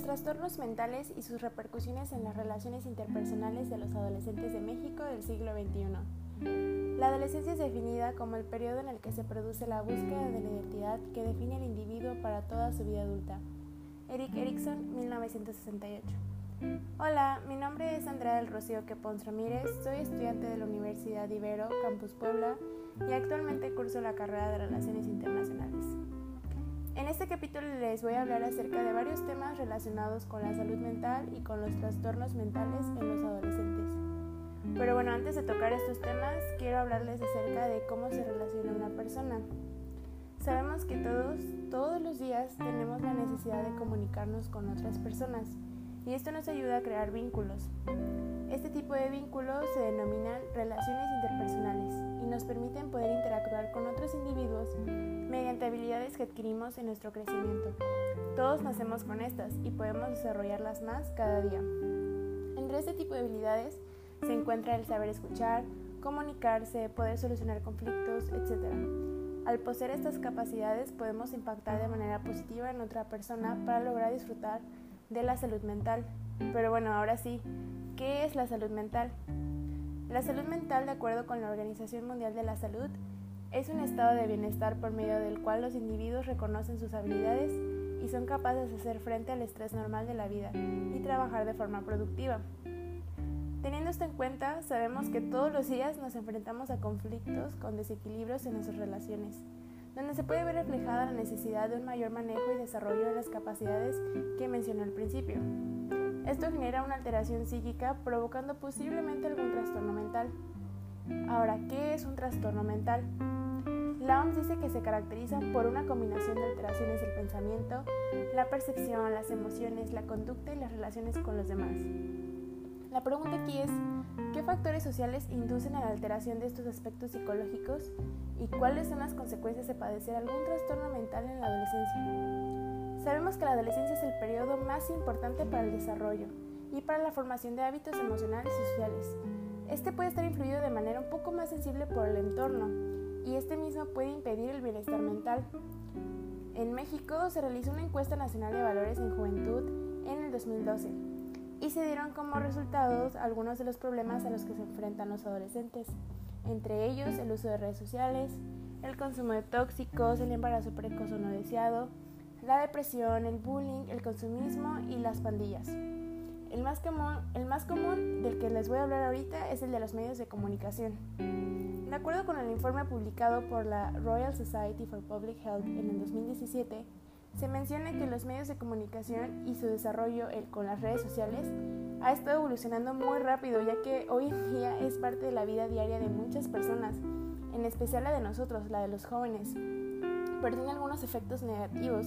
los trastornos mentales y sus repercusiones en las relaciones interpersonales de los adolescentes de México del siglo XXI. La adolescencia es definida como el periodo en el que se produce la búsqueda de la identidad que define al individuo para toda su vida adulta. Eric Erickson, 1968. Hola, mi nombre es Andrea del Rocío Quepons Ramírez, soy estudiante de la Universidad Ibero, Campus Puebla, y actualmente curso la carrera de Relaciones Internacionales. En este capítulo les voy a hablar acerca de varios temas relacionados con la salud mental y con los trastornos mentales en los adolescentes. Pero bueno, antes de tocar estos temas, quiero hablarles acerca de cómo se relaciona una persona. Sabemos que todos, todos los días tenemos la necesidad de comunicarnos con otras personas y esto nos ayuda a crear vínculos. Este tipo de vínculos se denominan relaciones interpersonales y nos permiten poder interactuar con otros individuos habilidades que adquirimos en nuestro crecimiento. Todos nacemos con estas y podemos desarrollarlas más cada día. Entre este tipo de habilidades se encuentra el saber escuchar, comunicarse, poder solucionar conflictos, etc. Al poseer estas capacidades podemos impactar de manera positiva en otra persona para lograr disfrutar de la salud mental. Pero bueno, ahora sí, ¿qué es la salud mental? La salud mental, de acuerdo con la Organización Mundial de la Salud, es un estado de bienestar por medio del cual los individuos reconocen sus habilidades y son capaces de hacer frente al estrés normal de la vida y trabajar de forma productiva. Teniendo esto en cuenta, sabemos que todos los días nos enfrentamos a conflictos con desequilibrios en nuestras relaciones donde se puede ver reflejada la necesidad de un mayor manejo y desarrollo de las capacidades que mencioné al principio. Esto genera una alteración psíquica provocando posiblemente algún trastorno mental. Ahora, ¿qué es un trastorno mental? OMS dice que se caracteriza por una combinación de alteraciones del pensamiento, la percepción, las emociones, la conducta y las relaciones con los demás. La pregunta aquí es, ¿qué factores sociales inducen a la alteración de estos aspectos psicológicos y cuáles son las consecuencias de padecer algún trastorno mental en la adolescencia? Sabemos que la adolescencia es el periodo más importante para el desarrollo y para la formación de hábitos emocionales y sociales. Este puede estar influido de manera un poco más sensible por el entorno y este mismo puede impedir el bienestar mental. En México se realizó una encuesta nacional de valores en juventud en el 2012 y se dieron como resultados algunos de los problemas a los que se enfrentan los adolescentes, entre ellos el uso de redes sociales, el consumo de tóxicos, el embarazo precoz o no deseado, la depresión, el bullying, el consumismo y las pandillas. El más, común, el más común del que les voy a hablar ahorita es el de los medios de comunicación. De acuerdo con el informe publicado por la Royal Society for Public Health en el 2017, se menciona que los medios de comunicación y su desarrollo con las redes sociales ha estado evolucionando muy rápido ya que hoy en día es parte de la vida diaria de muchas personas, en especial la de nosotros, la de los jóvenes, pero tiene algunos efectos negativos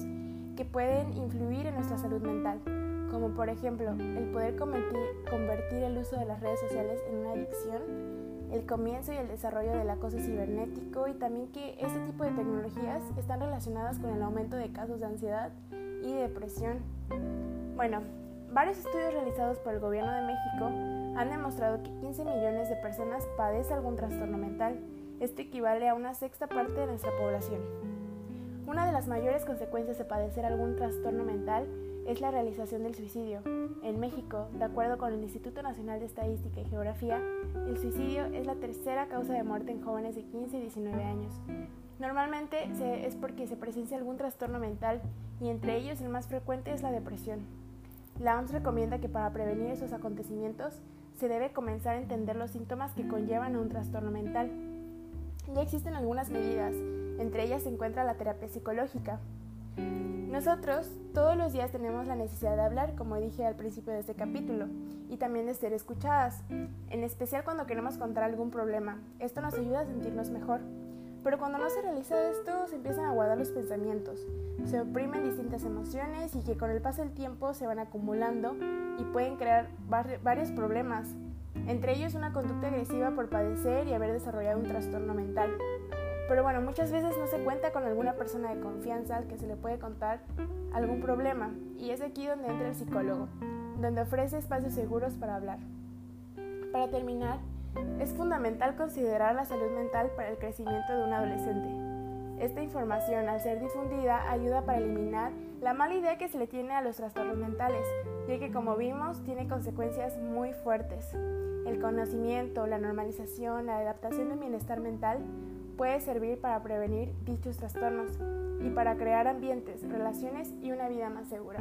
que pueden influir en nuestra salud mental, como por ejemplo el poder convertir el uso de las redes sociales en una adicción el comienzo y el desarrollo del acoso cibernético y también que este tipo de tecnologías están relacionadas con el aumento de casos de ansiedad y depresión. Bueno, varios estudios realizados por el Gobierno de México han demostrado que 15 millones de personas padecen algún trastorno mental. Esto equivale a una sexta parte de nuestra población. Una de las mayores consecuencias de padecer algún trastorno mental es la realización del suicidio. En México, de acuerdo con el Instituto Nacional de Estadística y Geografía, el suicidio es la tercera causa de muerte en jóvenes de 15 y 19 años. Normalmente es porque se presencia algún trastorno mental y entre ellos el más frecuente es la depresión. La OMS recomienda que para prevenir esos acontecimientos se debe comenzar a entender los síntomas que conllevan a un trastorno mental. Ya existen algunas medidas, entre ellas se encuentra la terapia psicológica, nosotros todos los días tenemos la necesidad de hablar, como dije al principio de este capítulo, y también de ser escuchadas, en especial cuando queremos contar algún problema. Esto nos ayuda a sentirnos mejor. Pero cuando no se realiza esto, se empiezan a guardar los pensamientos, se oprimen distintas emociones y que con el paso del tiempo se van acumulando y pueden crear varios problemas, entre ellos una conducta agresiva por padecer y haber desarrollado un trastorno mental. Pero bueno, muchas veces no se cuenta con alguna persona de confianza al que se le puede contar algún problema y es aquí donde entra el psicólogo, donde ofrece espacios seguros para hablar. Para terminar, es fundamental considerar la salud mental para el crecimiento de un adolescente. Esta información, al ser difundida, ayuda para eliminar la mala idea que se le tiene a los trastornos mentales, ya que como vimos tiene consecuencias muy fuertes. El conocimiento, la normalización, la adaptación del bienestar mental puede servir para prevenir dichos trastornos y para crear ambientes, relaciones y una vida más segura.